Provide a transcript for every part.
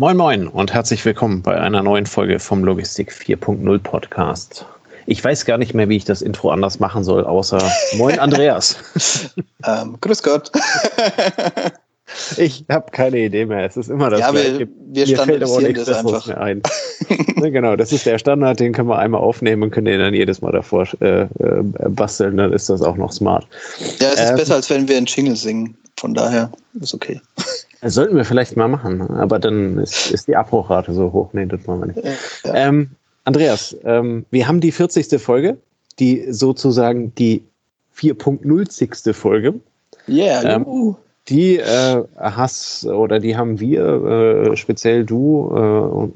Moin Moin und herzlich willkommen bei einer neuen Folge vom Logistik 4.0 Podcast. Ich weiß gar nicht mehr, wie ich das Intro anders machen soll, außer Moin Andreas. ähm, grüß Gott. ich habe keine Idee mehr. Es ist immer das ja, Wir, wir Mir fällt aber auch nichts das einfach. mehr ein. ne, genau, das ist der Standard, den können wir einmal aufnehmen und können den dann jedes Mal davor äh, äh, basteln. Dann ist das auch noch smart. Ja, es ist ähm, besser, als wenn wir einen Jingle singen. Von daher ist okay. Das sollten wir vielleicht mal machen, aber dann ist, ist die Abbruchrate so hoch. Nee, das machen wir nicht. Ja. Ähm, Andreas, ähm, wir haben die 40. Folge, die sozusagen die 4.0. Folge. Yeah, ähm, die äh, hast oder die haben wir, äh, speziell du, äh,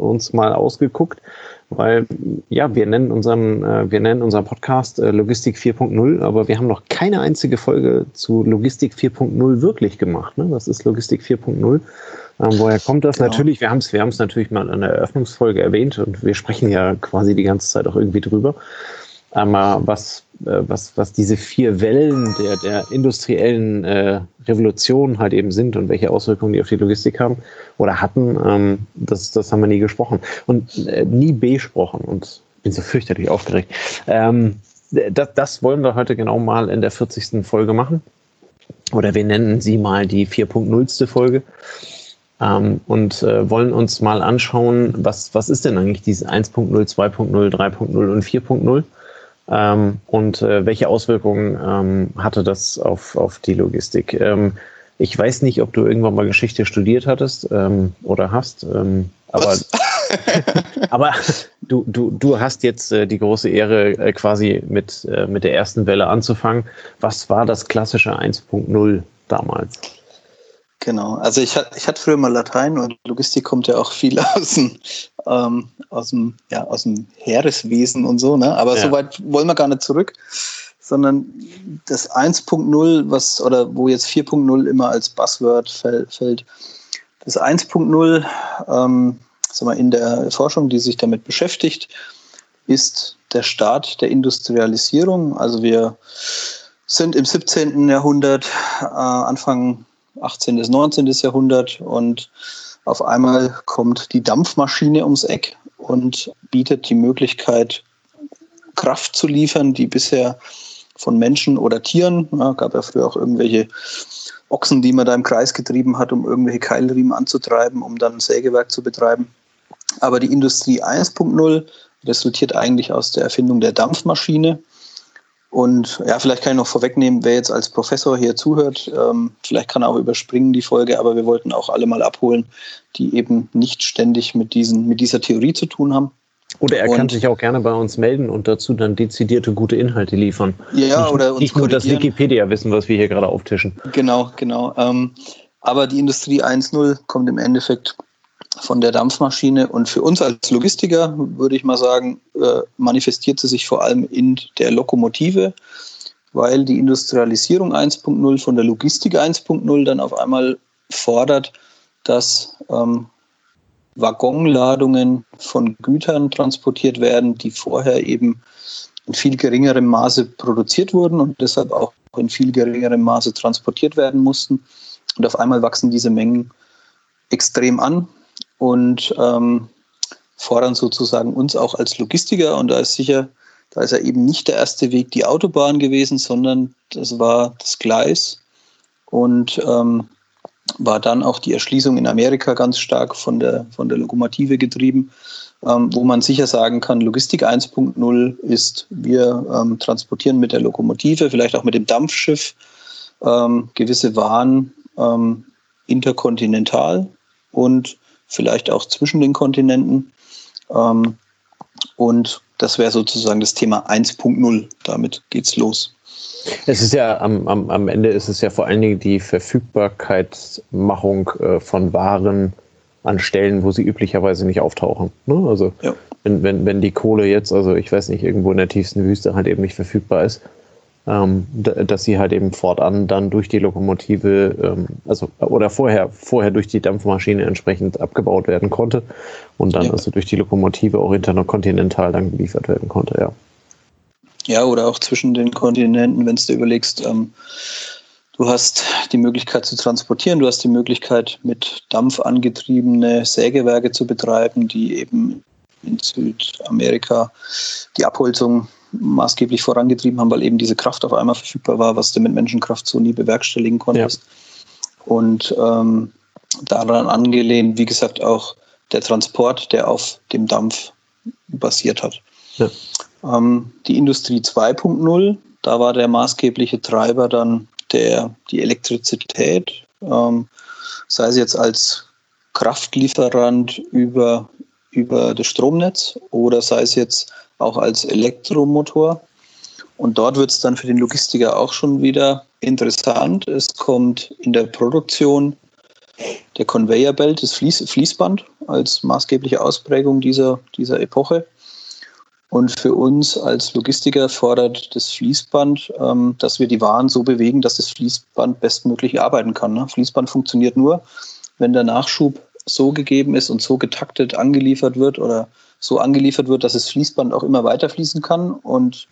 uns mal ausgeguckt weil ja, wir nennen unseren, äh, wir nennen unseren Podcast äh, Logistik 4.0, aber wir haben noch keine einzige Folge zu Logistik 4.0 wirklich gemacht. Ne? Was ist Logistik 4.0? Ähm, woher kommt das? Genau. Natürlich, wir haben es wir haben's natürlich mal in der Eröffnungsfolge erwähnt und wir sprechen ja quasi die ganze Zeit auch irgendwie drüber. Aber was, äh, was, was diese vier Wellen der, der industriellen äh, Revolution halt eben sind und welche Auswirkungen die auf die Logistik haben oder hatten, ähm, das, das haben wir nie gesprochen und äh, nie besprochen und bin so fürchterlich aufgeregt. Ähm, das, das wollen wir heute genau mal in der 40. Folge machen. Oder wir nennen sie mal die 4.0. Folge. Ähm, und äh, wollen uns mal anschauen, was, was ist denn eigentlich diese 1.0, 2.0, 3.0 und 4.0? Ähm, und äh, welche Auswirkungen ähm, hatte das auf, auf die Logistik? Ähm, ich weiß nicht, ob du irgendwann mal Geschichte studiert hattest ähm, oder hast, ähm, aber, aber du, du, du hast jetzt äh, die große Ehre, äh, quasi mit, äh, mit der ersten Welle anzufangen. Was war das klassische 1.0 damals? Genau, also ich, ich hatte früher mal Latein und Logistik kommt ja auch viel aus dem, ähm, aus dem, ja, aus dem Heereswesen und so, ne? Aber ja. so weit wollen wir gar nicht zurück, sondern das 1.0, was, oder wo jetzt 4.0 immer als Buzzword fällt, das 1.0, ähm, sag mal, in der Forschung, die sich damit beschäftigt, ist der Start der Industrialisierung. Also wir sind im 17. Jahrhundert, äh, Anfang 18. bis 19. Jahrhundert und auf einmal kommt die Dampfmaschine ums Eck und bietet die Möglichkeit, Kraft zu liefern, die bisher von Menschen oder Tieren, ja, gab ja früher auch irgendwelche Ochsen, die man da im Kreis getrieben hat, um irgendwelche Keilriemen anzutreiben, um dann Sägewerk zu betreiben. Aber die Industrie 1.0 resultiert eigentlich aus der Erfindung der Dampfmaschine und ja, vielleicht kann ich noch vorwegnehmen, wer jetzt als Professor hier zuhört, ähm, vielleicht kann er auch überspringen die Folge, aber wir wollten auch alle mal abholen, die eben nicht ständig mit, diesen, mit dieser Theorie zu tun haben. Oder er und, kann sich auch gerne bei uns melden und dazu dann dezidierte gute Inhalte liefern. Ja, nicht, oder uns Nicht nur das Wikipedia-Wissen, was wir hier gerade auftischen. Genau, genau. Ähm, aber die Industrie 1.0 kommt im Endeffekt von der Dampfmaschine. Und für uns als Logistiker, würde ich mal sagen, äh, manifestiert sie sich vor allem in der Lokomotive, weil die Industrialisierung 1.0 von der Logistik 1.0 dann auf einmal fordert, dass ähm, Waggonladungen von Gütern transportiert werden, die vorher eben in viel geringerem Maße produziert wurden und deshalb auch in viel geringerem Maße transportiert werden mussten. Und auf einmal wachsen diese Mengen extrem an und ähm, fordern sozusagen uns auch als Logistiker. Und da ist sicher, da ist ja eben nicht der erste Weg die Autobahn gewesen, sondern das war das Gleis und ähm, war dann auch die Erschließung in Amerika ganz stark von der, von der Lokomotive getrieben, ähm, wo man sicher sagen kann, Logistik 1.0 ist, wir ähm, transportieren mit der Lokomotive, vielleicht auch mit dem Dampfschiff ähm, gewisse Waren ähm, interkontinental und vielleicht auch zwischen den Kontinenten. Ähm, und das wäre sozusagen das Thema 1.0. Damit geht's los. Es ist ja am, am, am Ende ist es ja vor allen Dingen die Verfügbarkeitsmachung äh, von Waren an Stellen, wo sie üblicherweise nicht auftauchen. Ne? Also ja. wenn, wenn, wenn die Kohle jetzt, also ich weiß nicht, irgendwo in der tiefsten Wüste halt eben nicht verfügbar ist, ähm, dass sie halt eben fortan dann durch die Lokomotive, ähm, also oder vorher, vorher durch die Dampfmaschine entsprechend abgebaut werden konnte und dann ja. also durch die Lokomotive auch interkontinental dann geliefert werden konnte, ja. Ja, oder auch zwischen den Kontinenten, wenn du überlegst, ähm, Du hast die Möglichkeit zu transportieren, du hast die Möglichkeit, mit Dampf angetriebene Sägewerke zu betreiben, die eben in Südamerika die Abholzung maßgeblich vorangetrieben haben, weil eben diese Kraft auf einmal verfügbar war, was du mit Menschenkraft so nie bewerkstelligen konntest. Ja. Und ähm, daran angelehnt, wie gesagt, auch der Transport, der auf dem Dampf basiert hat. Ja. Ähm, die Industrie 2.0, da war der maßgebliche Treiber dann der, die Elektrizität, ähm, sei es jetzt als Kraftlieferant über, über das Stromnetz oder sei es jetzt auch als Elektromotor. Und dort wird es dann für den Logistiker auch schon wieder interessant. Es kommt in der Produktion der Conveyor Belt, das Fließ, Fließband als maßgebliche Ausprägung dieser, dieser Epoche. Und für uns als Logistiker fordert das Fließband, ähm, dass wir die Waren so bewegen, dass das Fließband bestmöglich arbeiten kann. Ne? Fließband funktioniert nur, wenn der Nachschub so gegeben ist und so getaktet angeliefert wird oder so angeliefert wird, dass das Fließband auch immer weiter fließen kann und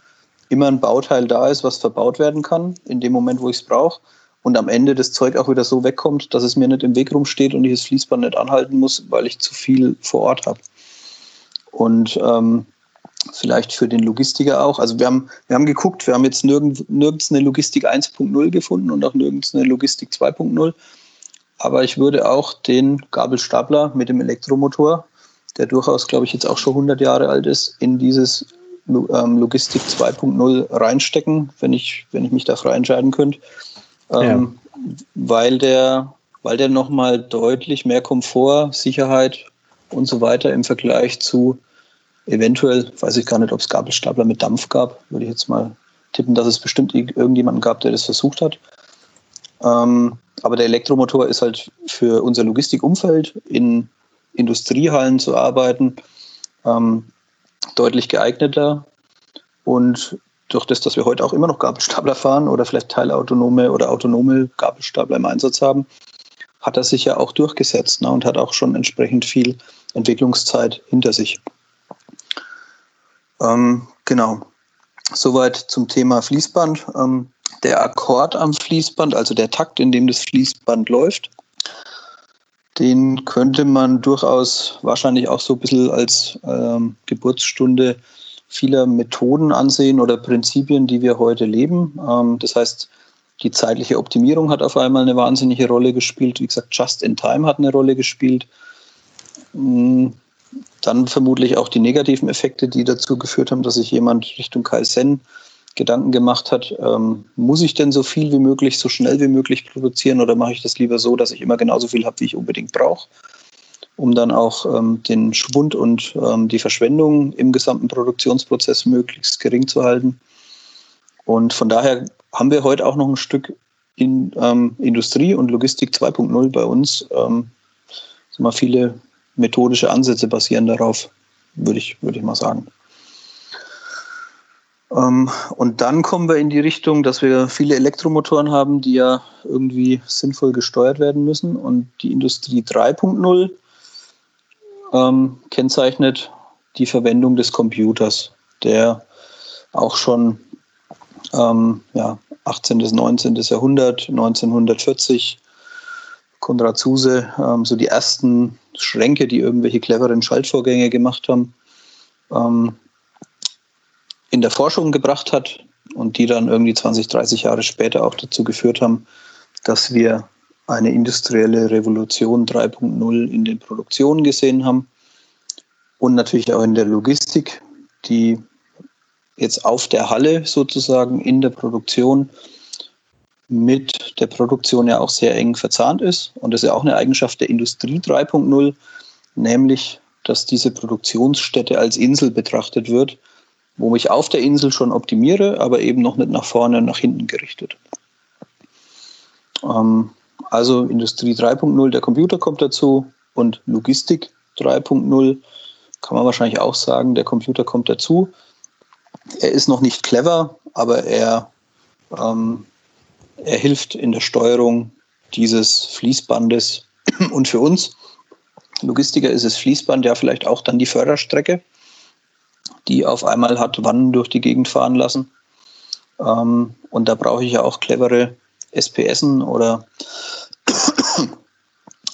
immer ein Bauteil da ist, was verbaut werden kann, in dem Moment, wo ich es brauche. Und am Ende das Zeug auch wieder so wegkommt, dass es mir nicht im Weg rumsteht und ich das Fließband nicht anhalten muss, weil ich zu viel vor Ort habe. Und ähm, vielleicht für den Logistiker auch. Also wir haben, wir haben geguckt, wir haben jetzt nirgends, nirgends eine Logistik 1.0 gefunden und auch nirgends eine Logistik 2.0. Aber ich würde auch den Gabelstapler mit dem Elektromotor, der durchaus, glaube ich, jetzt auch schon 100 Jahre alt ist, in dieses ähm, Logistik 2.0 reinstecken, wenn ich, wenn ich mich da frei entscheiden könnte. Ähm, ja. Weil der, weil der nochmal deutlich mehr Komfort, Sicherheit und so weiter im Vergleich zu Eventuell, weiß ich gar nicht, ob es Gabelstapler mit Dampf gab, würde ich jetzt mal tippen, dass es bestimmt irgendjemanden gab, der das versucht hat. Ähm, aber der Elektromotor ist halt für unser Logistikumfeld in Industriehallen zu arbeiten ähm, deutlich geeigneter. Und durch das, dass wir heute auch immer noch Gabelstapler fahren oder vielleicht teilautonome oder autonome Gabelstapler im Einsatz haben, hat er sich ja auch durchgesetzt ne, und hat auch schon entsprechend viel Entwicklungszeit hinter sich. Ähm, genau. Soweit zum Thema Fließband. Ähm, der Akkord am Fließband, also der Takt, in dem das Fließband läuft, den könnte man durchaus wahrscheinlich auch so ein bisschen als ähm, Geburtsstunde vieler Methoden ansehen oder Prinzipien, die wir heute leben. Ähm, das heißt, die zeitliche Optimierung hat auf einmal eine wahnsinnige Rolle gespielt. Wie gesagt, Just in Time hat eine Rolle gespielt. Hm, dann vermutlich auch die negativen Effekte, die dazu geführt haben, dass sich jemand Richtung Kaizen Gedanken gemacht hat, ähm, muss ich denn so viel wie möglich, so schnell wie möglich produzieren oder mache ich das lieber so, dass ich immer genauso viel habe, wie ich unbedingt brauche, um dann auch ähm, den Schwund und ähm, die Verschwendung im gesamten Produktionsprozess möglichst gering zu halten. Und von daher haben wir heute auch noch ein Stück in ähm, Industrie und Logistik 2.0 bei uns. Ähm, mal viele methodische Ansätze basieren darauf, würde ich, würde ich mal sagen. Ähm, und dann kommen wir in die Richtung, dass wir viele Elektromotoren haben, die ja irgendwie sinnvoll gesteuert werden müssen. Und die Industrie 3.0 ähm, kennzeichnet die Verwendung des Computers, der auch schon ähm, ja, 18. bis 19. Jahrhundert, 1940 Konrad Zuse, ähm, so die ersten Schränke, die irgendwelche cleveren Schaltvorgänge gemacht haben, ähm, in der Forschung gebracht hat und die dann irgendwie 20, 30 Jahre später auch dazu geführt haben, dass wir eine industrielle Revolution 3.0 in den Produktionen gesehen haben und natürlich auch in der Logistik, die jetzt auf der Halle sozusagen in der Produktion mit der Produktion ja auch sehr eng verzahnt ist. Und das ist ja auch eine Eigenschaft der Industrie 3.0, nämlich, dass diese Produktionsstätte als Insel betrachtet wird, wo ich auf der Insel schon optimiere, aber eben noch nicht nach vorne und nach hinten gerichtet. Ähm, also Industrie 3.0, der Computer kommt dazu und Logistik 3.0 kann man wahrscheinlich auch sagen, der Computer kommt dazu. Er ist noch nicht clever, aber er ähm, er hilft in der Steuerung dieses Fließbandes. Und für uns Logistiker ist das Fließband ja vielleicht auch dann die Förderstrecke, die auf einmal hat Wannen durch die Gegend fahren lassen. Ähm, und da brauche ich ja auch clevere SPSen oder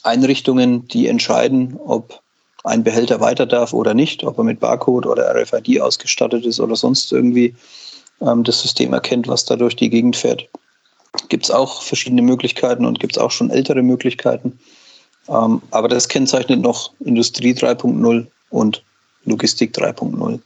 Einrichtungen, die entscheiden, ob ein Behälter weiter darf oder nicht, ob er mit Barcode oder RFID ausgestattet ist oder sonst irgendwie ähm, das System erkennt, was da durch die Gegend fährt. Gibt es auch verschiedene Möglichkeiten und gibt es auch schon ältere Möglichkeiten. Ähm, aber das kennzeichnet noch Industrie 3.0 und Logistik 3.0.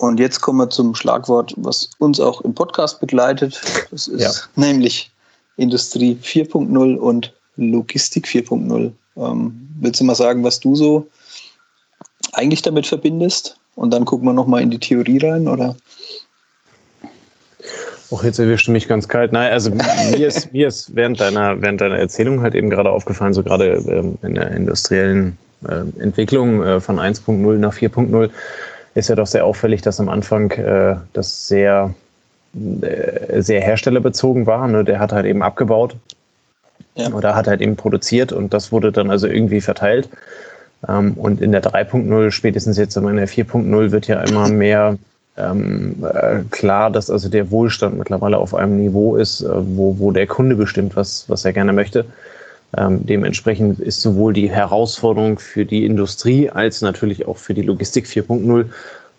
Und jetzt kommen wir zum Schlagwort, was uns auch im Podcast begleitet. Das ist ja. nämlich Industrie 4.0 und Logistik 4.0. Ähm, willst du mal sagen, was du so eigentlich damit verbindest? Und dann gucken wir nochmal in die Theorie rein, oder? Auch jetzt erwischt du mich ganz kalt. Nein, also mir ist, mir ist während, deiner, während deiner Erzählung halt eben gerade aufgefallen, so gerade ähm, in der industriellen äh, Entwicklung äh, von 1.0 nach 4.0 ist ja doch sehr auffällig, dass am Anfang äh, das sehr, äh, sehr herstellerbezogen war. Ne? Der hat halt eben abgebaut ja. oder hat halt eben produziert und das wurde dann also irgendwie verteilt. Ähm, und in der 3.0, spätestens jetzt in der 4.0, wird ja immer mehr ähm, äh, klar, dass also der Wohlstand mittlerweile auf einem Niveau ist, äh, wo, wo der Kunde bestimmt, was, was er gerne möchte. Ähm, dementsprechend ist sowohl die Herausforderung für die Industrie als natürlich auch für die Logistik 4.0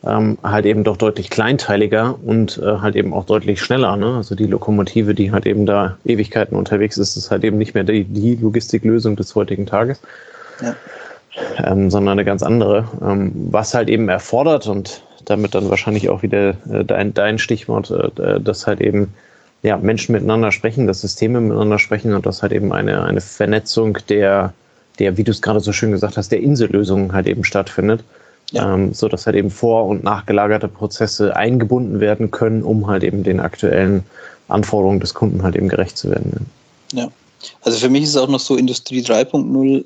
ähm, halt eben doch deutlich kleinteiliger und äh, halt eben auch deutlich schneller. Ne? Also die Lokomotive, die halt eben da Ewigkeiten unterwegs ist, ist halt eben nicht mehr die, die Logistiklösung des heutigen Tages. Ja. Ähm, sondern eine ganz andere, ähm, was halt eben erfordert und damit dann wahrscheinlich auch wieder äh, dein, dein Stichwort, äh, dass halt eben ja, Menschen miteinander sprechen, dass Systeme miteinander sprechen und dass halt eben eine, eine Vernetzung der, der, wie du es gerade so schön gesagt hast, der Insellösungen halt eben stattfindet. Ja. Ähm, so dass halt eben vor- und nachgelagerte Prozesse eingebunden werden können, um halt eben den aktuellen Anforderungen des Kunden halt eben gerecht zu werden. Ja, also für mich ist es auch noch so, Industrie 3.0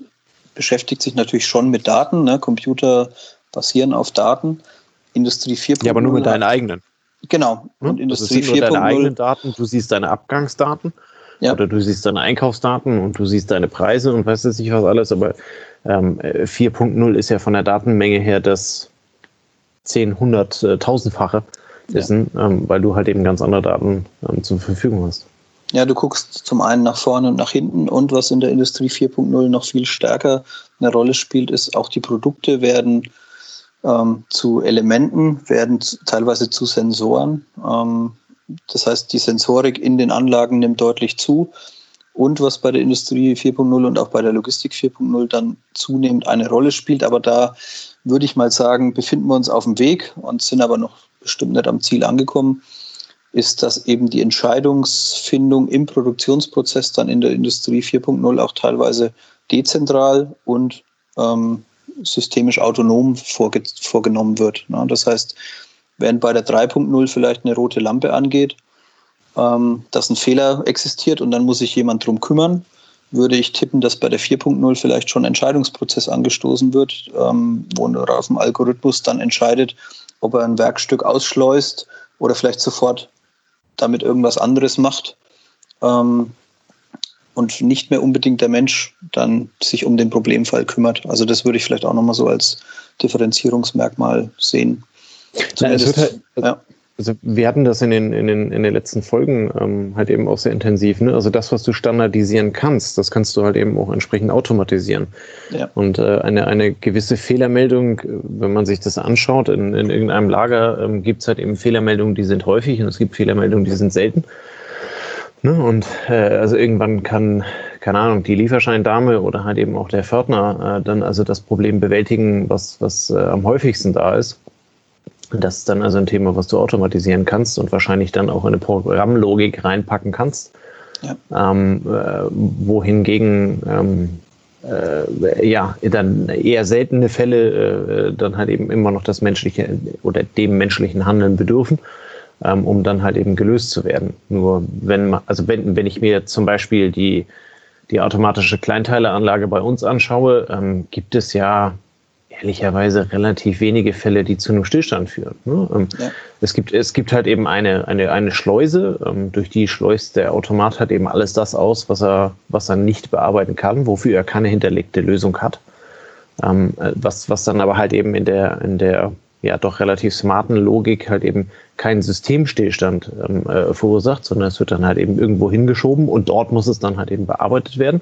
beschäftigt sich natürlich schon mit Daten. Ne? Computer basieren auf Daten. Industrie 4.0. Ja, aber nur mit deinen eigenen. Genau. Hm? Und Industrie also 4.0. deine eigenen Daten, du siehst deine Abgangsdaten ja. oder du siehst deine Einkaufsdaten und du siehst deine Preise und weißt jetzt nicht was alles, aber ähm, 4.0 ist ja von der Datenmenge her das 10, 100, äh, tausendfache Wissen, ja. ähm, weil du halt eben ganz andere Daten ähm, zur Verfügung hast. Ja, du guckst zum einen nach vorne und nach hinten und was in der Industrie 4.0 noch viel stärker eine Rolle spielt, ist auch die Produkte werden ähm, zu Elementen, werden teilweise zu Sensoren. Ähm, das heißt, die Sensorik in den Anlagen nimmt deutlich zu. Und was bei der Industrie 4.0 und auch bei der Logistik 4.0 dann zunehmend eine Rolle spielt, aber da würde ich mal sagen, befinden wir uns auf dem Weg und sind aber noch bestimmt nicht am Ziel angekommen, ist, dass eben die Entscheidungsfindung im Produktionsprozess dann in der Industrie 4.0 auch teilweise dezentral und ähm, systemisch autonom vorge vorgenommen wird. Ne? Das heißt, während bei der 3.0 vielleicht eine rote Lampe angeht, ähm, dass ein Fehler existiert und dann muss sich jemand drum kümmern, würde ich tippen, dass bei der 4.0 vielleicht schon ein Entscheidungsprozess angestoßen wird, ähm, wo auf dem Algorithmus dann entscheidet, ob er ein Werkstück ausschleust oder vielleicht sofort damit irgendwas anderes macht. Ähm, und nicht mehr unbedingt der Mensch dann sich um den Problemfall kümmert. Also das würde ich vielleicht auch nochmal so als Differenzierungsmerkmal sehen. Zumindest, Na, halt, ja. Also wir hatten das in den, in den, in den letzten Folgen ähm, halt eben auch sehr intensiv. Ne? Also das, was du standardisieren kannst, das kannst du halt eben auch entsprechend automatisieren. Ja. Und äh, eine, eine gewisse Fehlermeldung, wenn man sich das anschaut, in, in irgendeinem Lager ähm, gibt es halt eben Fehlermeldungen, die sind häufig und es gibt Fehlermeldungen, die sind selten. Ne? Und äh, also irgendwann kann, keine Ahnung, die Lieferscheindame oder halt eben auch der Pförtner äh, dann also das Problem bewältigen, was, was äh, am häufigsten da ist. Das ist dann also ein Thema, was du automatisieren kannst und wahrscheinlich dann auch in eine Programmlogik reinpacken kannst. Ja. Ähm, äh, wohingegen ähm, äh, ja, dann eher seltene Fälle äh, dann halt eben immer noch das menschliche oder dem menschlichen Handeln bedürfen ähm, um dann halt eben gelöst zu werden. Nur wenn man, also wenn, wenn ich mir zum Beispiel die, die automatische Kleinteileanlage bei uns anschaue, ähm, gibt es ja ehrlicherweise relativ wenige Fälle, die zu einem Stillstand führen. Ne? Ähm, ja. es, gibt, es gibt halt eben eine, eine, eine Schleuse, ähm, durch die schleust der Automat halt eben alles das aus, was er, was er nicht bearbeiten kann, wofür er keine hinterlegte Lösung hat. Ähm, äh, was, was dann aber halt eben in der, in der ja doch relativ smarten Logik halt eben keinen Systemstillstand ähm, äh, verursacht, sondern es wird dann halt eben irgendwo hingeschoben und dort muss es dann halt eben bearbeitet werden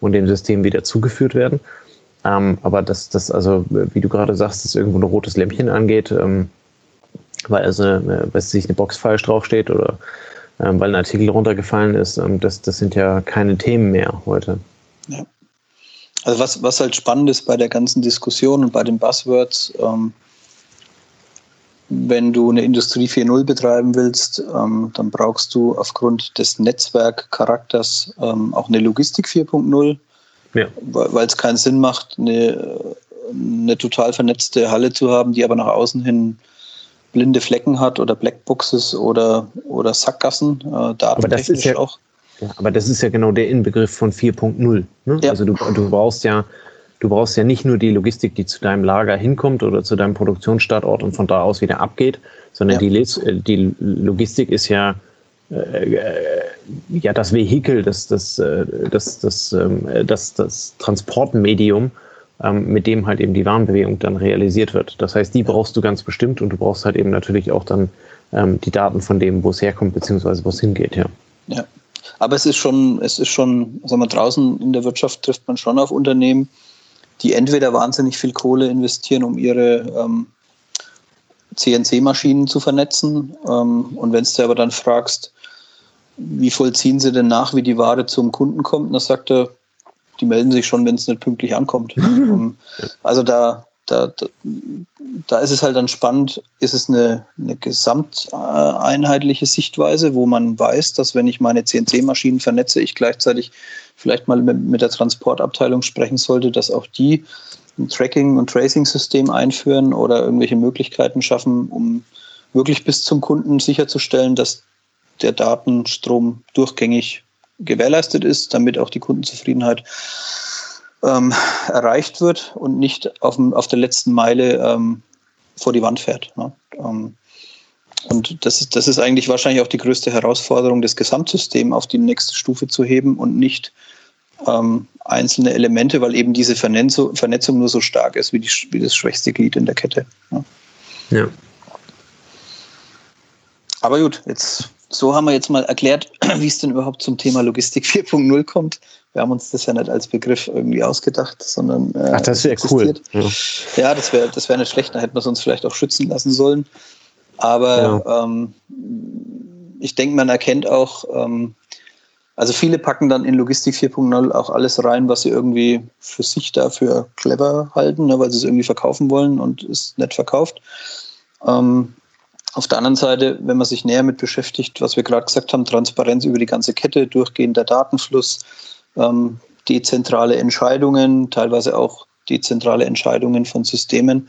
und dem System wieder zugeführt werden. Ähm, aber dass das, also, wie du gerade sagst, dass irgendwo ein rotes Lämpchen angeht, ähm, weil also, äh, was sich eine Box falsch draufsteht oder ähm, weil ein Artikel runtergefallen ist, ähm, das, das sind ja keine Themen mehr heute. Ja. Also was, was halt spannend ist bei der ganzen Diskussion und bei den Buzzwords, ähm, wenn du eine Industrie 4.0 betreiben willst, ähm, dann brauchst du aufgrund des Netzwerkcharakters ähm, auch eine Logistik 4.0, ja. weil es keinen Sinn macht, eine, eine total vernetzte Halle zu haben, die aber nach außen hin blinde Flecken hat oder Blackboxes oder, oder Sackgassen, äh, datentechnisch ja, auch. Ja, aber das ist ja genau der Inbegriff von 4.0. Ne? Ja. Also du, du brauchst ja Du brauchst ja nicht nur die Logistik, die zu deinem Lager hinkommt oder zu deinem Produktionsstandort und von da aus wieder abgeht, sondern ja. die, äh, die Logistik ist ja, äh, äh, ja das Vehikel, das, das, das, das, ähm, das, das Transportmedium, ähm, mit dem halt eben die Warenbewegung dann realisiert wird. Das heißt, die brauchst du ganz bestimmt und du brauchst halt eben natürlich auch dann ähm, die Daten von dem, wo es herkommt, beziehungsweise wo es hingeht, ja. Ja. Aber es ist schon, es ist schon, sagen wir, draußen in der Wirtschaft trifft man schon auf Unternehmen, die entweder wahnsinnig viel Kohle investieren, um ihre ähm, CNC-Maschinen zu vernetzen. Ähm, und wenn du aber dann fragst, wie vollziehen sie denn nach, wie die Ware zum Kunden kommt, dann sagt er, die melden sich schon, wenn es nicht pünktlich ankommt. Ähm, also da, da, da, da, ist es halt dann spannend, ist es eine, eine gesamteinheitliche Sichtweise, wo man weiß, dass wenn ich meine CNC-Maschinen vernetze, ich gleichzeitig vielleicht mal mit, der Transportabteilung sprechen sollte, dass auch die ein Tracking- und Tracing-System einführen oder irgendwelche Möglichkeiten schaffen, um wirklich bis zum Kunden sicherzustellen, dass der Datenstrom durchgängig gewährleistet ist, damit auch die Kundenzufriedenheit ähm, erreicht wird und nicht auf, dem, auf der letzten Meile ähm, vor die Wand fährt. Ne? Ähm, und das ist, das ist eigentlich wahrscheinlich auch die größte Herausforderung, das Gesamtsystem auf die nächste Stufe zu heben und nicht ähm, einzelne Elemente, weil eben diese Vernetzung, Vernetzung nur so stark ist wie, die, wie das schwächste Glied in der Kette. Ja. ja. Aber gut, jetzt so haben wir jetzt mal erklärt, wie es denn überhaupt zum Thema Logistik 4.0 kommt. Wir haben uns das ja nicht als Begriff irgendwie ausgedacht, sondern. Äh, Ach, das wäre cool. Ja, ja das wäre das wär nicht schlecht, da hätten wir es uns vielleicht auch schützen lassen sollen. Aber ja. ähm, ich denke, man erkennt auch, ähm, also viele packen dann in Logistik 4.0 auch alles rein, was sie irgendwie für sich dafür clever halten, ne, weil sie es irgendwie verkaufen wollen und es nicht verkauft. Ähm, auf der anderen Seite, wenn man sich näher mit beschäftigt, was wir gerade gesagt haben, Transparenz über die ganze Kette, durchgehender Datenfluss, ähm, dezentrale Entscheidungen, teilweise auch dezentrale Entscheidungen von Systemen,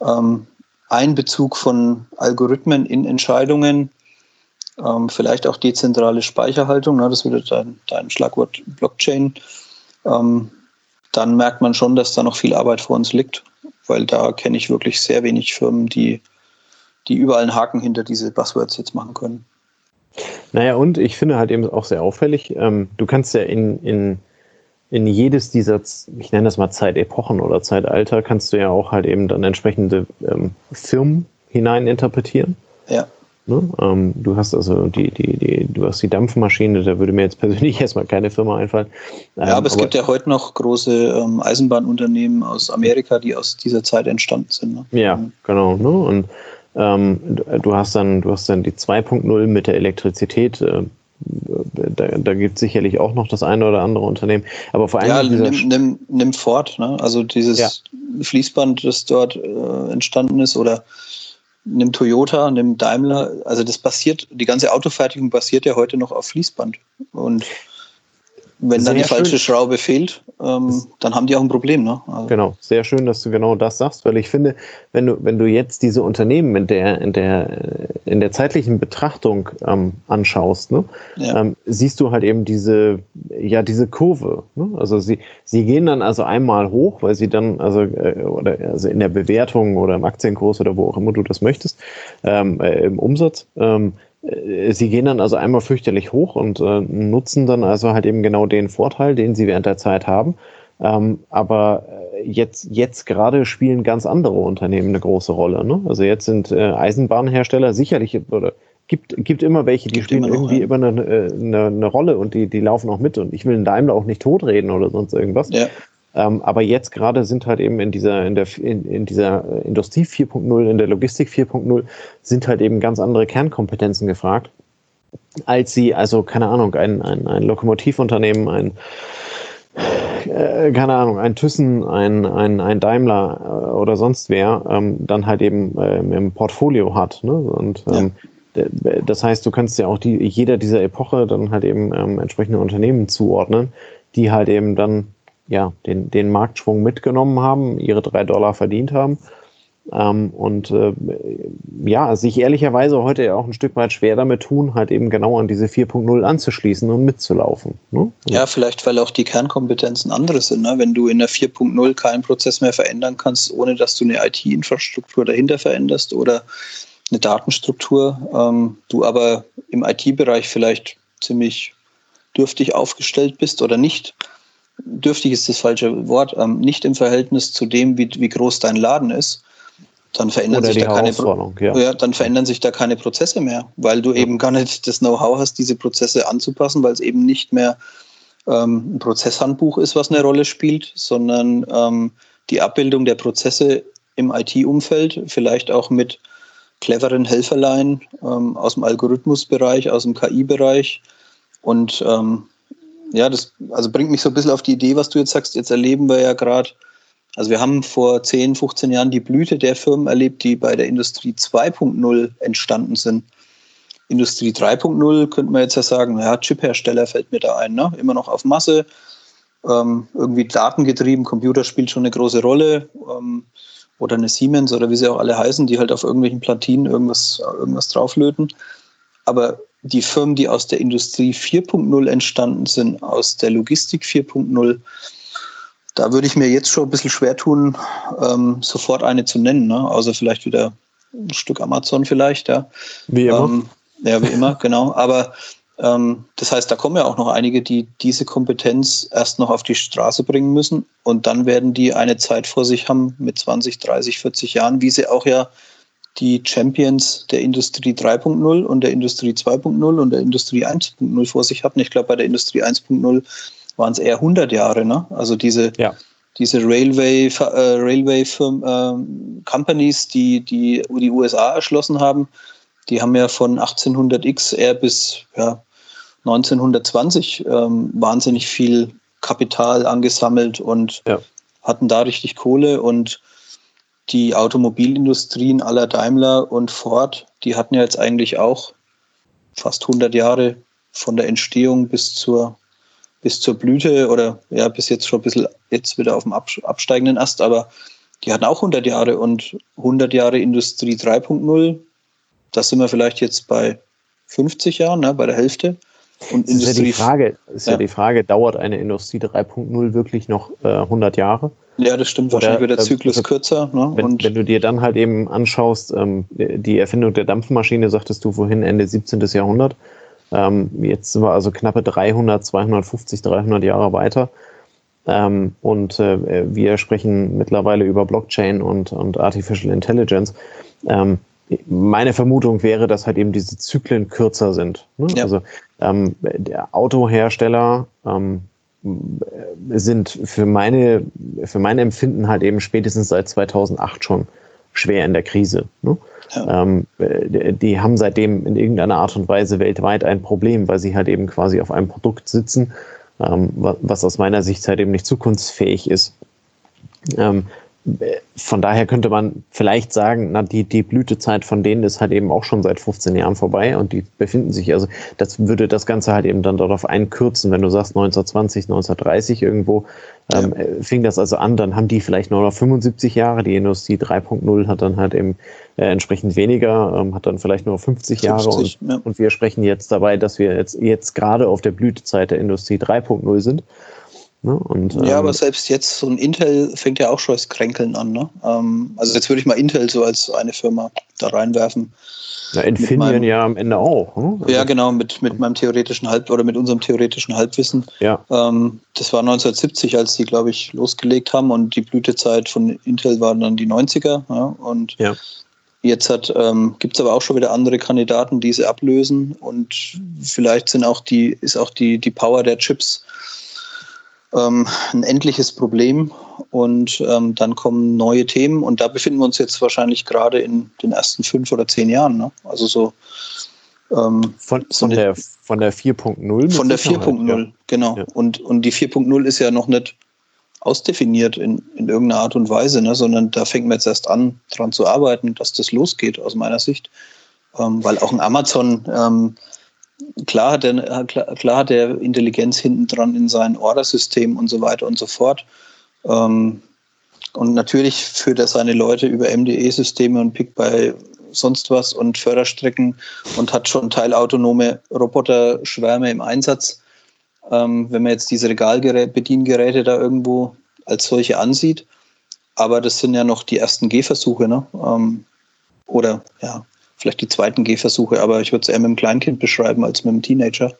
ähm, Einbezug von Algorithmen in Entscheidungen, ähm, vielleicht auch dezentrale Speicherhaltung, ne, das würde dein, dein Schlagwort Blockchain, ähm, dann merkt man schon, dass da noch viel Arbeit vor uns liegt, weil da kenne ich wirklich sehr wenig Firmen, die die überall einen Haken hinter diese Buzzwords jetzt machen können. Naja, und ich finde halt eben auch sehr auffällig, ähm, du kannst ja in, in, in jedes dieser, ich nenne das mal Zeitepochen oder Zeitalter, kannst du ja auch halt eben dann entsprechende ähm, Firmen hineininterpretieren. Ja. Ne? Ähm, du hast also die, die, die, du hast die Dampfmaschine, da würde mir jetzt persönlich erstmal keine Firma einfallen. ja, aber, aber es gibt ja heute noch große ähm, Eisenbahnunternehmen aus Amerika, die aus dieser Zeit entstanden sind. Ne? Ja, genau. Ne? Und ähm, du hast dann, du hast dann die 2.0 mit der Elektrizität. Äh, da, da gibt es sicherlich auch noch das eine oder andere Unternehmen. Aber vor allem. Ja, nimm, nimm, nimm Ford, ne? Also dieses ja. Fließband, das dort äh, entstanden ist, oder nimm Toyota, nimm Daimler. Also das basiert, die ganze Autofertigung basiert ja heute noch auf Fließband. Und wenn dann die falsche schön. Schraube fehlt, ähm, dann haben die auch ein Problem. Ne? Also genau, sehr schön, dass du genau das sagst, weil ich finde, wenn du, wenn du jetzt diese Unternehmen in der, in der, in der zeitlichen Betrachtung ähm, anschaust, ne, ja. ähm, siehst du halt eben diese, ja, diese Kurve. Ne? Also sie, sie gehen dann also einmal hoch, weil sie dann, also, äh, oder also in der Bewertung oder im Aktienkurs oder wo auch immer du das möchtest, ähm, äh, im Umsatz, ähm, äh, sie gehen dann also einmal fürchterlich hoch und äh, nutzen dann also halt eben genau den Vorteil, den sie während der Zeit haben. Ähm, aber äh, jetzt, jetzt gerade spielen ganz andere Unternehmen eine große Rolle. Ne? Also jetzt sind äh, Eisenbahnhersteller sicherlich oder gibt, gibt immer welche, die gibt spielen irgendwie ja. immer eine, eine, eine, Rolle und die, die laufen auch mit. Und ich will in Daimler auch nicht totreden oder sonst irgendwas. Ja. Ähm, aber jetzt gerade sind halt eben in dieser, in der, in, in dieser Industrie 4.0, in der Logistik 4.0, sind halt eben ganz andere Kernkompetenzen gefragt, als sie, also keine Ahnung, ein, ein, ein Lokomotivunternehmen, ein äh, keine Ahnung, ein Thyssen, ein, ein, ein Daimler äh, oder sonst wer ähm, dann halt eben äh, im Portfolio hat. Ne? Und ähm, ja. das heißt, du kannst ja auch die, jeder dieser Epoche dann halt eben ähm, entsprechende Unternehmen zuordnen, die halt eben dann ja den, den Marktschwung mitgenommen haben, ihre drei Dollar verdient haben ähm, und äh, ja, sich ehrlicherweise heute auch ein Stück weit schwer damit tun, halt eben genau an diese 4.0 anzuschließen und mitzulaufen. Ne? Ja, vielleicht, weil auch die Kernkompetenzen andere sind. Ne? Wenn du in der 4.0 keinen Prozess mehr verändern kannst, ohne dass du eine IT-Infrastruktur dahinter veränderst oder eine Datenstruktur, ähm, du aber im IT-Bereich vielleicht ziemlich dürftig aufgestellt bist oder nicht, dürftig ist das falsche Wort, ähm, nicht im Verhältnis zu dem, wie, wie groß dein Laden ist, dann verändern sich da keine ja. ja. dann verändern sich da keine Prozesse mehr, weil du eben gar nicht das Know-how hast, diese Prozesse anzupassen, weil es eben nicht mehr ähm, ein Prozesshandbuch ist, was eine Rolle spielt, sondern ähm, die Abbildung der Prozesse im IT-Umfeld, vielleicht auch mit cleveren Helferlein ähm, aus dem Algorithmusbereich, aus dem KI-Bereich. Und ähm, ja, das also bringt mich so ein bisschen auf die Idee, was du jetzt sagst. Jetzt erleben wir ja gerade also wir haben vor 10, 15 Jahren die Blüte der Firmen erlebt, die bei der Industrie 2.0 entstanden sind. Industrie 3.0 könnte man jetzt ja sagen, ja, Chiphersteller fällt mir da ein, ne? immer noch auf Masse, ähm, irgendwie datengetrieben, Computer spielt schon eine große Rolle ähm, oder eine Siemens oder wie sie auch alle heißen, die halt auf irgendwelchen Platinen irgendwas, irgendwas drauflöten. Aber die Firmen, die aus der Industrie 4.0 entstanden sind, aus der Logistik 4.0, da würde ich mir jetzt schon ein bisschen schwer tun, ähm, sofort eine zu nennen. Ne? Also vielleicht wieder ein Stück Amazon vielleicht, ja. Wie immer. Ähm, ja, wie immer, genau. Aber ähm, das heißt, da kommen ja auch noch einige, die diese Kompetenz erst noch auf die Straße bringen müssen. Und dann werden die eine Zeit vor sich haben mit 20, 30, 40 Jahren, wie sie auch ja die Champions der Industrie 3.0 und der Industrie 2.0 und der Industrie 1.0 vor sich hatten. Ich glaube, bei der Industrie 1.0 waren es eher 100 Jahre. Ne? Also diese, ja. diese Railway, äh, Railway Firm, äh, Companies, die, die die USA erschlossen haben, die haben ja von 1800x eher bis ja, 1920 ähm, wahnsinnig viel Kapital angesammelt und ja. hatten da richtig Kohle und die Automobilindustrien aller Daimler und Ford, die hatten ja jetzt eigentlich auch fast 100 Jahre von der Entstehung bis zur bis zur Blüte oder ja, bis jetzt schon ein bisschen jetzt wieder auf dem absteigenden Ast, aber die hatten auch 100 Jahre und 100 Jahre Industrie 3.0, da sind wir vielleicht jetzt bei 50 Jahren, ne, bei der Hälfte. Und ist ja die Frage, ist ja. ja. die Frage, dauert eine Industrie 3.0 wirklich noch äh, 100 Jahre? Ja, das stimmt. Wahrscheinlich wird der äh, Zyklus äh, kürzer. Ne? Wenn, wenn du dir dann halt eben anschaust, ähm, die Erfindung der Dampfmaschine, sagtest du vorhin Ende 17. Jahrhundert, ähm, jetzt sind wir also knappe 300, 250, 300 Jahre weiter. Ähm, und äh, wir sprechen mittlerweile über Blockchain und, und Artificial Intelligence. Ähm, meine Vermutung wäre, dass halt eben diese Zyklen kürzer sind. Ne? Ja. Also ähm, der Autohersteller ähm, sind für meine, für mein Empfinden halt eben spätestens seit 2008 schon schwer in der Krise. Ne? Ja. Ähm, die haben seitdem in irgendeiner Art und Weise weltweit ein Problem, weil sie halt eben quasi auf einem Produkt sitzen, ähm, was aus meiner Sicht halt eben nicht zukunftsfähig ist. Ähm, von daher könnte man vielleicht sagen, na, die, die Blütezeit von denen ist halt eben auch schon seit 15 Jahren vorbei und die befinden sich, also das würde das Ganze halt eben dann darauf einkürzen, wenn du sagst 1920, 1930 irgendwo ähm, ja. fing das also an, dann haben die vielleicht nur noch 75 Jahre, die Industrie 3.0 hat dann halt eben äh, entsprechend weniger, ähm, hat dann vielleicht nur 50, 50 Jahre und, ja. und wir sprechen jetzt dabei, dass wir jetzt, jetzt gerade auf der Blütezeit der Industrie 3.0 sind. Ne? Und, ja, ähm, aber selbst jetzt, so ein Intel fängt ja auch schon das Kränkeln an. Ne? Ähm, also jetzt würde ich mal Intel so als eine Firma da reinwerfen. Ja, Infineon meinem, ja am Ende auch. Ne? Also ja, genau, mit, mit meinem theoretischen Halb oder mit unserem theoretischen Halbwissen. Ja. Ähm, das war 1970, als die, glaube ich, losgelegt haben und die Blütezeit von Intel waren dann die 90er. Ja? Und ja. Jetzt ähm, gibt es aber auch schon wieder andere Kandidaten, die sie ablösen und vielleicht sind auch die, ist auch die, die Power der Chips ähm, ein endliches Problem und ähm, dann kommen neue Themen und da befinden wir uns jetzt wahrscheinlich gerade in den ersten fünf oder zehn Jahren. Ne? Also so ähm, von, von, so der, von der 4.0? Von der 4.0, ja. genau. Ja. Und, und die 4.0 ist ja noch nicht ausdefiniert in, in irgendeiner Art und Weise, ne? sondern da fängt man jetzt erst an, daran zu arbeiten, dass das losgeht, aus meiner Sicht. Ähm, weil auch ein Amazon ähm, klar hat er, klar, klar hat er Intelligenz hinten dran in seinem Ordersystem und so weiter und so fort. Ähm, und natürlich führt er seine Leute über MDE-Systeme und pickt bei sonst was und Förderstrecken und hat schon teilautonome Roboter-Schwärme im Einsatz. Ähm, wenn man jetzt diese Regalbediengeräte da irgendwo als solche ansieht. Aber das sind ja noch die ersten Gehversuche, ne? Ähm, oder ja, vielleicht die zweiten Gehversuche, aber ich würde es eher mit einem Kleinkind beschreiben als mit einem Teenager.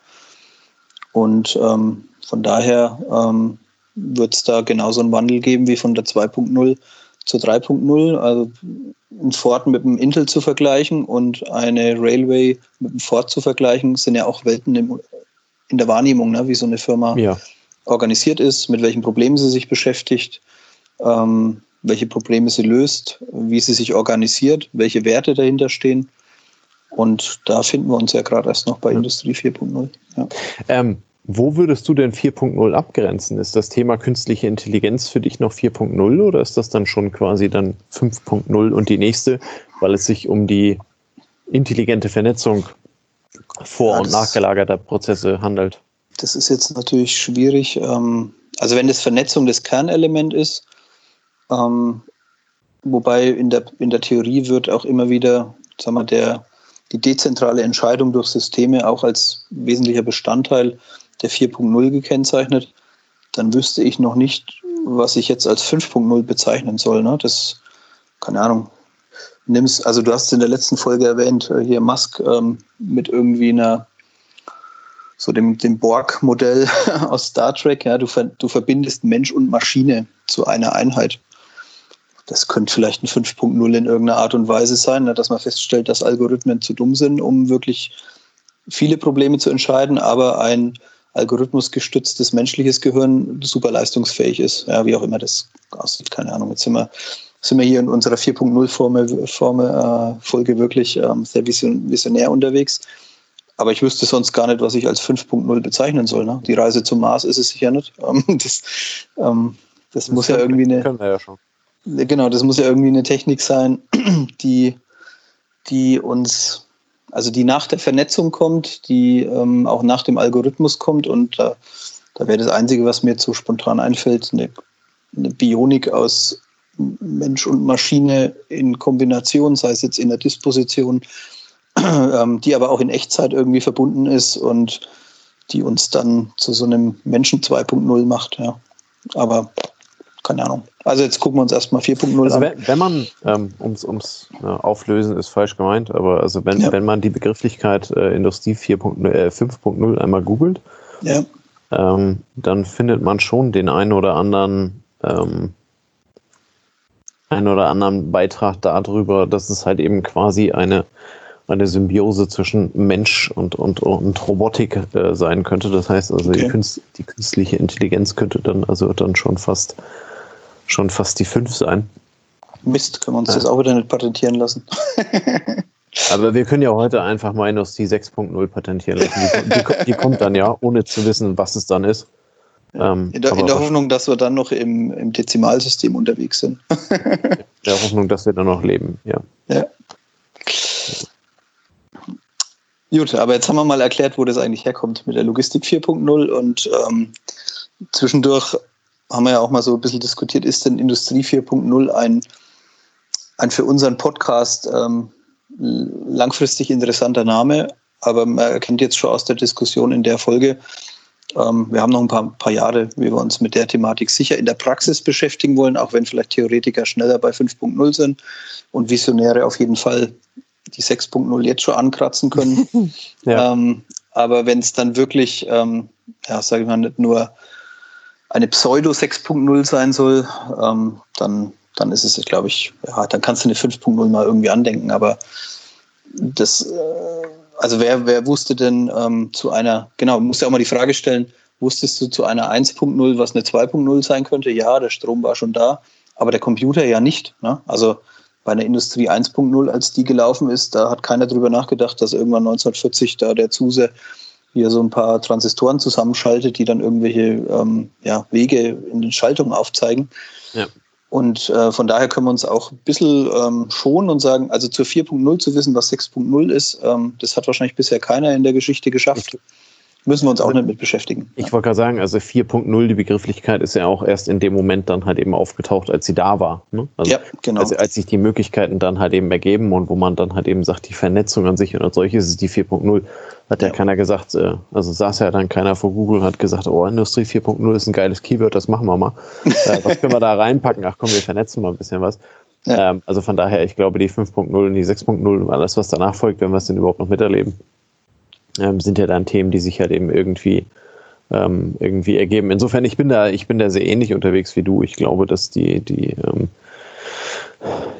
Und ähm, von daher ähm, wird es da genauso einen Wandel geben wie von der 2.0 zur 3.0. Also ein Ford mit einem Intel zu vergleichen und eine Railway mit einem Ford zu vergleichen, sind ja auch Welten im, in der Wahrnehmung, ne, wie so eine Firma ja. organisiert ist, mit welchen Problemen sie sich beschäftigt. Ähm, welche Probleme sie löst, wie sie sich organisiert, welche Werte dahinter stehen. Und da finden wir uns ja gerade erst noch bei ja. Industrie 4.0. Ja. Ähm, wo würdest du denn 4.0 abgrenzen? Ist das Thema künstliche Intelligenz für dich noch 4.0 oder ist das dann schon quasi dann 5.0 und die nächste, weil es sich um die intelligente Vernetzung vor- ja, und nachgelagerter Prozesse handelt? Das ist jetzt natürlich schwierig. Ähm, also wenn das Vernetzung das Kernelement ist, ähm, wobei in der, in der Theorie wird auch immer wieder, sagen wir, der, die dezentrale Entscheidung durch Systeme auch als wesentlicher Bestandteil der 4.0 gekennzeichnet. Dann wüsste ich noch nicht, was ich jetzt als 5.0 bezeichnen soll. Ne? Das, keine Ahnung, nimmst, also du hast in der letzten Folge erwähnt, äh, hier Musk ähm, mit irgendwie einer so dem, dem Borg-Modell aus Star Trek, ja, du, ver, du verbindest Mensch und Maschine zu einer Einheit das könnte vielleicht ein 5.0 in irgendeiner Art und Weise sein, ne, dass man feststellt, dass Algorithmen zu dumm sind, um wirklich viele Probleme zu entscheiden, aber ein algorithmusgestütztes menschliches Gehirn super leistungsfähig ist. Ja, wie auch immer das aussieht, keine Ahnung. Jetzt sind wir, sind wir hier in unserer 4.0 Folge äh, wirklich ähm, sehr visionär unterwegs. Aber ich wüsste sonst gar nicht, was ich als 5.0 bezeichnen soll. Ne? Die Reise zum Mars ist es sicher nicht. Ähm, das, ähm, das, das muss ja irgendwie eine. Können wir ja schon. Genau, das muss ja irgendwie eine Technik sein, die, die uns, also die nach der Vernetzung kommt, die ähm, auch nach dem Algorithmus kommt und äh, da wäre das Einzige, was mir so spontan einfällt, eine, eine Bionik aus Mensch und Maschine in Kombination, sei es jetzt in der Disposition, ähm, die aber auch in Echtzeit irgendwie verbunden ist und die uns dann zu so einem Menschen 2.0 macht, ja. Aber keine Ahnung. Also jetzt gucken wir uns erstmal 4.0 also an. Wenn, wenn man, ähm, ums, ums ja, Auflösen ist falsch gemeint, aber also wenn, ja. wenn man die Begrifflichkeit äh, Industrie 4.0, äh, 5.0 einmal googelt, ja. ähm, dann findet man schon den einen oder anderen ähm, einen oder anderen Beitrag darüber, dass es halt eben quasi eine, eine Symbiose zwischen Mensch und, und, und Robotik äh, sein könnte. Das heißt also, okay. die künstliche Intelligenz könnte dann also dann schon fast schon fast die 5 sein. Mist, können wir uns ja. das auch wieder nicht patentieren lassen. Aber wir können ja heute einfach Minus die 6.0 patentieren lassen. Die, die, die, kommt dann ja, ohne zu wissen, was es dann ist. Ähm, in, der, in der Hoffnung, dass wir dann noch im, im Dezimalsystem unterwegs sind. in der Hoffnung, dass wir dann noch leben, ja. Ja. Gut, aber jetzt haben wir mal erklärt, wo das eigentlich herkommt mit der Logistik 4.0 und ähm, zwischendurch haben wir ja auch mal so ein bisschen diskutiert, ist denn Industrie 4.0 ein, ein für unseren Podcast ähm, langfristig interessanter Name? Aber man erkennt jetzt schon aus der Diskussion in der Folge, Ähm, wir haben noch ein paar, paar Jahre, wie wir uns mit der Thematik sicher in der Praxis beschäftigen wollen, auch wenn vielleicht Theoretiker schneller bei 5.0 sind und Visionäre auf jeden Fall die 6.0 jetzt schon ankratzen können. ja. ähm, aber wenn es dann wirklich, ähm, ja, sage ich mal, nicht nur eine Pseudo 6.0 sein soll, ähm, dann, dann ist es, glaube ich, ja, dann kannst du eine 5.0 mal irgendwie andenken. Aber das, äh, also wer, wer wusste denn ähm, zu einer, genau, musst ja auch mal die Frage stellen, wusstest du zu einer 1.0, was eine 2.0 sein könnte? Ja, der Strom war schon da, aber der Computer ja nicht. Ne? Also bei einer Industrie 1.0, als die gelaufen ist, da hat keiner drüber nachgedacht, dass irgendwann 1940 da der Zuse hier so ein paar Transistoren zusammenschaltet, die dann irgendwelche ähm, ja, Wege in den Schaltungen aufzeigen. Ja. Und äh, von daher können wir uns auch ein bisschen ähm, schonen und sagen, also zur 4.0 zu wissen, was 6.0 ist, ähm, das hat wahrscheinlich bisher keiner in der Geschichte geschafft müssen wir uns auch nicht mit beschäftigen. Ich wollte gerade sagen, also 4.0, die Begrifflichkeit ist ja auch erst in dem Moment dann halt eben aufgetaucht, als sie da war. Ne? Also ja, genau. Also als sich die Möglichkeiten dann halt eben ergeben und wo man dann halt eben sagt, die Vernetzung an sich und als solches ist die 4.0, hat ja, ja, keiner gesagt, äh, also saß ja dann keiner vor Google und hat gesagt, oh, Industrie 4.0 ist ein geiles Keyword, das machen wir mal. äh, was können wir da reinpacken? Ach komm, wir vernetzen mal ein bisschen was. Ja. Ähm, also von daher, ich glaube, die 5.0 und die 6.0 und alles, was danach folgt, wenn wir es denn überhaupt noch miterleben, ähm, sind ja dann Themen, die sich halt eben irgendwie ähm, irgendwie ergeben. Insofern, ich bin da, ich bin da sehr ähnlich unterwegs wie du. Ich glaube, dass die, die, ähm,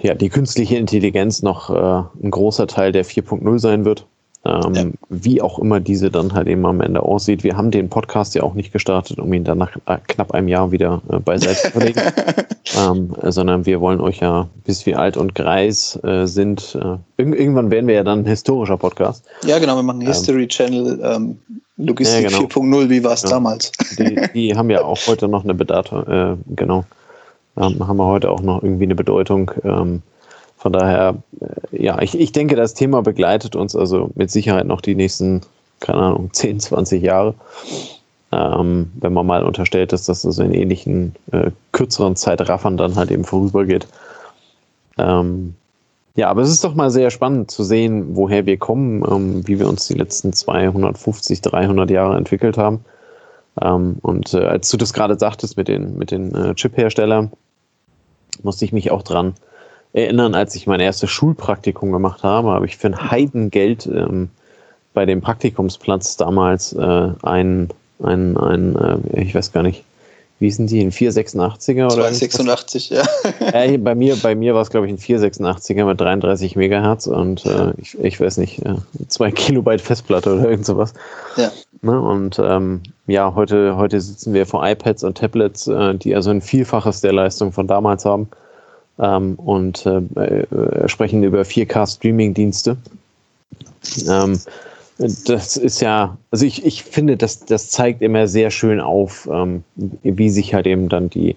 ja, die künstliche Intelligenz noch äh, ein großer Teil der 4.0 sein wird. Ähm, ja. Wie auch immer diese dann halt eben am Ende aussieht. Wir haben den Podcast ja auch nicht gestartet, um ihn dann nach äh, knapp einem Jahr wieder äh, beiseite zu legen, ähm, sondern wir wollen euch ja, bis wir alt und greis äh, sind, äh, irg irgendwann werden wir ja dann ein historischer Podcast. Ja, genau, wir machen ähm, History Channel. Ähm, Logistik ja, genau. 4.0, wie war es ja. damals? Die, die, haben ja auch heute noch eine Bedeutung, äh, genau. Ähm, haben wir heute auch noch irgendwie eine Bedeutung. Von daher, äh, ja, ich, ich denke, das Thema begleitet uns also mit Sicherheit noch die nächsten, keine Ahnung, 10, 20 Jahre. Ähm, wenn man mal unterstellt, dass das also in ähnlichen äh, kürzeren Zeitraffern dann halt eben vorübergeht. Ähm, ja, aber es ist doch mal sehr spannend zu sehen, woher wir kommen, ähm, wie wir uns die letzten 250, 300 Jahre entwickelt haben. Ähm, und äh, als du das gerade sagtest mit den, mit den äh, Chip-Herstellern, musste ich mich auch dran erinnern, als ich mein erstes Schulpraktikum gemacht habe, habe ich für ein Heidengeld ähm, bei dem Praktikumsplatz damals äh, ein, ein, ein äh, ich weiß gar nicht, wie sind die, ein 486er oder? 286, ja. äh, bei mir, bei mir war es, glaube ich, ein 486er mit 33 Megahertz und äh, ich, ich weiß nicht, zwei Kilobyte Festplatte oder irgend sowas. Ja. Ne? Und ähm, ja, heute, heute sitzen wir vor iPads und Tablets, äh, die also ein Vielfaches der Leistung von damals haben ähm, und äh, äh, sprechen über 4K-Streaming-Dienste. Ähm, das ist ja, also ich, ich finde, das, das zeigt immer sehr schön auf, ähm, wie sich halt eben dann die,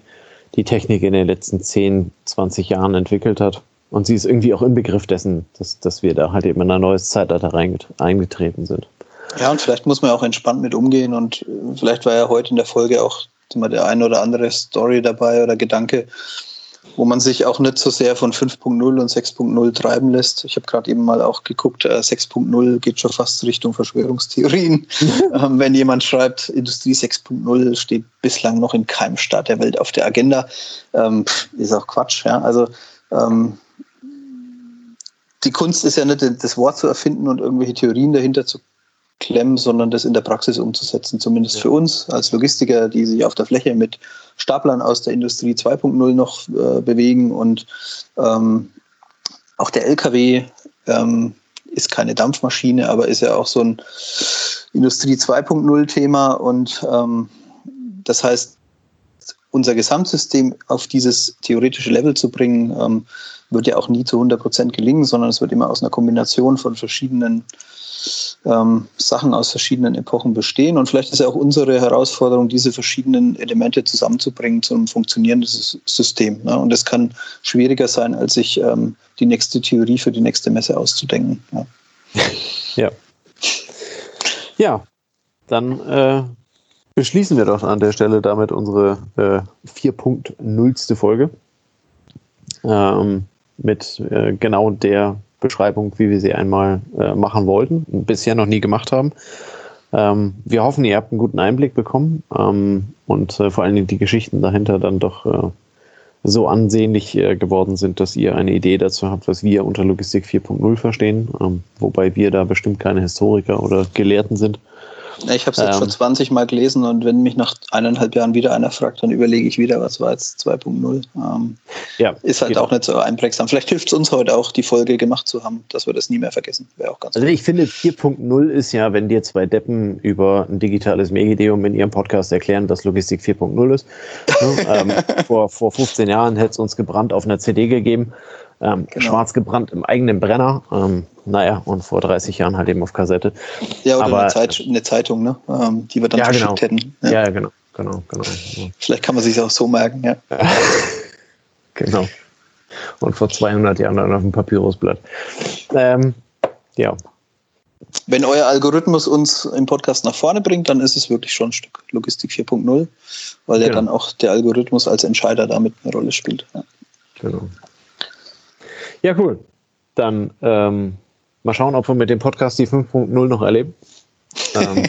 die Technik in den letzten 10, 20 Jahren entwickelt hat. Und sie ist irgendwie auch im Begriff dessen, dass, dass wir da halt eben in ein neues Zeitalter eingetreten sind. Ja, und vielleicht muss man auch entspannt mit umgehen und äh, vielleicht war ja heute in der Folge auch mal der ein oder andere Story dabei oder Gedanke, wo man sich auch nicht so sehr von 5.0 und 6.0 treiben lässt. Ich habe gerade eben mal auch geguckt, 6.0 äh, geht schon fast Richtung Verschwörungstheorien. ähm, wenn jemand schreibt, Industrie 6.0 steht bislang noch in keinem Staat der Welt auf der Agenda, ähm, ist auch Quatsch. Ja? Also ähm, die Kunst ist ja nicht, das Wort zu erfinden und irgendwelche Theorien dahinter zu klemmen, sondern das in der Praxis umzusetzen, zumindest ja. für uns als Logistiker, die sich auf der Fläche mit Staplern aus der Industrie 2.0 noch äh, bewegen und ähm, auch der LKW ähm, ist keine Dampfmaschine, aber ist ja auch so ein Industrie 2.0 Thema und ähm, das heißt, unser Gesamtsystem auf dieses theoretische Level zu bringen, ähm, wird ja auch nie zu 100 Prozent gelingen, sondern es wird immer aus einer Kombination von verschiedenen ähm, Sachen aus verschiedenen Epochen bestehen. Und vielleicht ist ja auch unsere Herausforderung, diese verschiedenen Elemente zusammenzubringen zu einem funktionierenden System. Ne? Und das kann schwieriger sein, als sich ähm, die nächste Theorie für die nächste Messe auszudenken. Ja. Ja, ja dann äh, beschließen wir doch an der Stelle damit unsere äh, 4.0. Folge. Ähm, mit äh, genau der Beschreibung, wie wir sie einmal äh, machen wollten, bisher noch nie gemacht haben. Ähm, wir hoffen, ihr habt einen guten Einblick bekommen ähm, und äh, vor allen Dingen die Geschichten dahinter dann doch äh, so ansehnlich äh, geworden sind, dass ihr eine Idee dazu habt, was wir unter Logistik 4.0 verstehen, ähm, wobei wir da bestimmt keine Historiker oder Gelehrten sind. Ich habe es jetzt ähm, schon 20 Mal gelesen und wenn mich nach eineinhalb Jahren wieder einer fragt, dann überlege ich wieder, was war jetzt 2.0. Ähm, ja, ist halt genau. auch nicht so einprägsam. Vielleicht hilft es uns heute auch, die Folge gemacht zu haben, dass wir das nie mehr vergessen. Wäre auch ganz Also ich finde 4.0 ist ja, wenn dir zwei Deppen über ein digitales Megideum in ihrem Podcast erklären, dass Logistik 4.0 ist. ne? ähm, vor, vor 15 Jahren hätte es uns gebrannt auf einer CD gegeben ähm, genau. schwarz gebrannt im eigenen Brenner. Ähm, naja, und vor 30 Jahren halt eben auf Kassette. Ja, oder Aber, eine, Zeit, eine, Zeitung, ne? Ähm, die wir dann ja, verschickt genau. hätten. Ja. ja, genau, genau, genau. Vielleicht kann man sich auch so merken, ja. genau. Und vor 200 Jahren dann auf dem Papyrusblatt. Ähm, ja. Wenn euer Algorithmus uns im Podcast nach vorne bringt, dann ist es wirklich schon ein Stück Logistik 4.0, weil ja genau. dann auch der Algorithmus als Entscheider damit eine Rolle spielt. Ja. Genau. Ja, cool. Dann ähm, mal schauen, ob wir mit dem Podcast die 5.0 noch erleben. Ähm,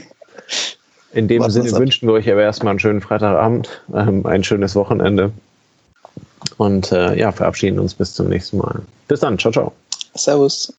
in dem Warten Sinne wünschen wir euch aber erstmal einen schönen Freitagabend, ähm, ein schönes Wochenende und äh, ja, verabschieden uns bis zum nächsten Mal. Bis dann. Ciao, ciao. Servus.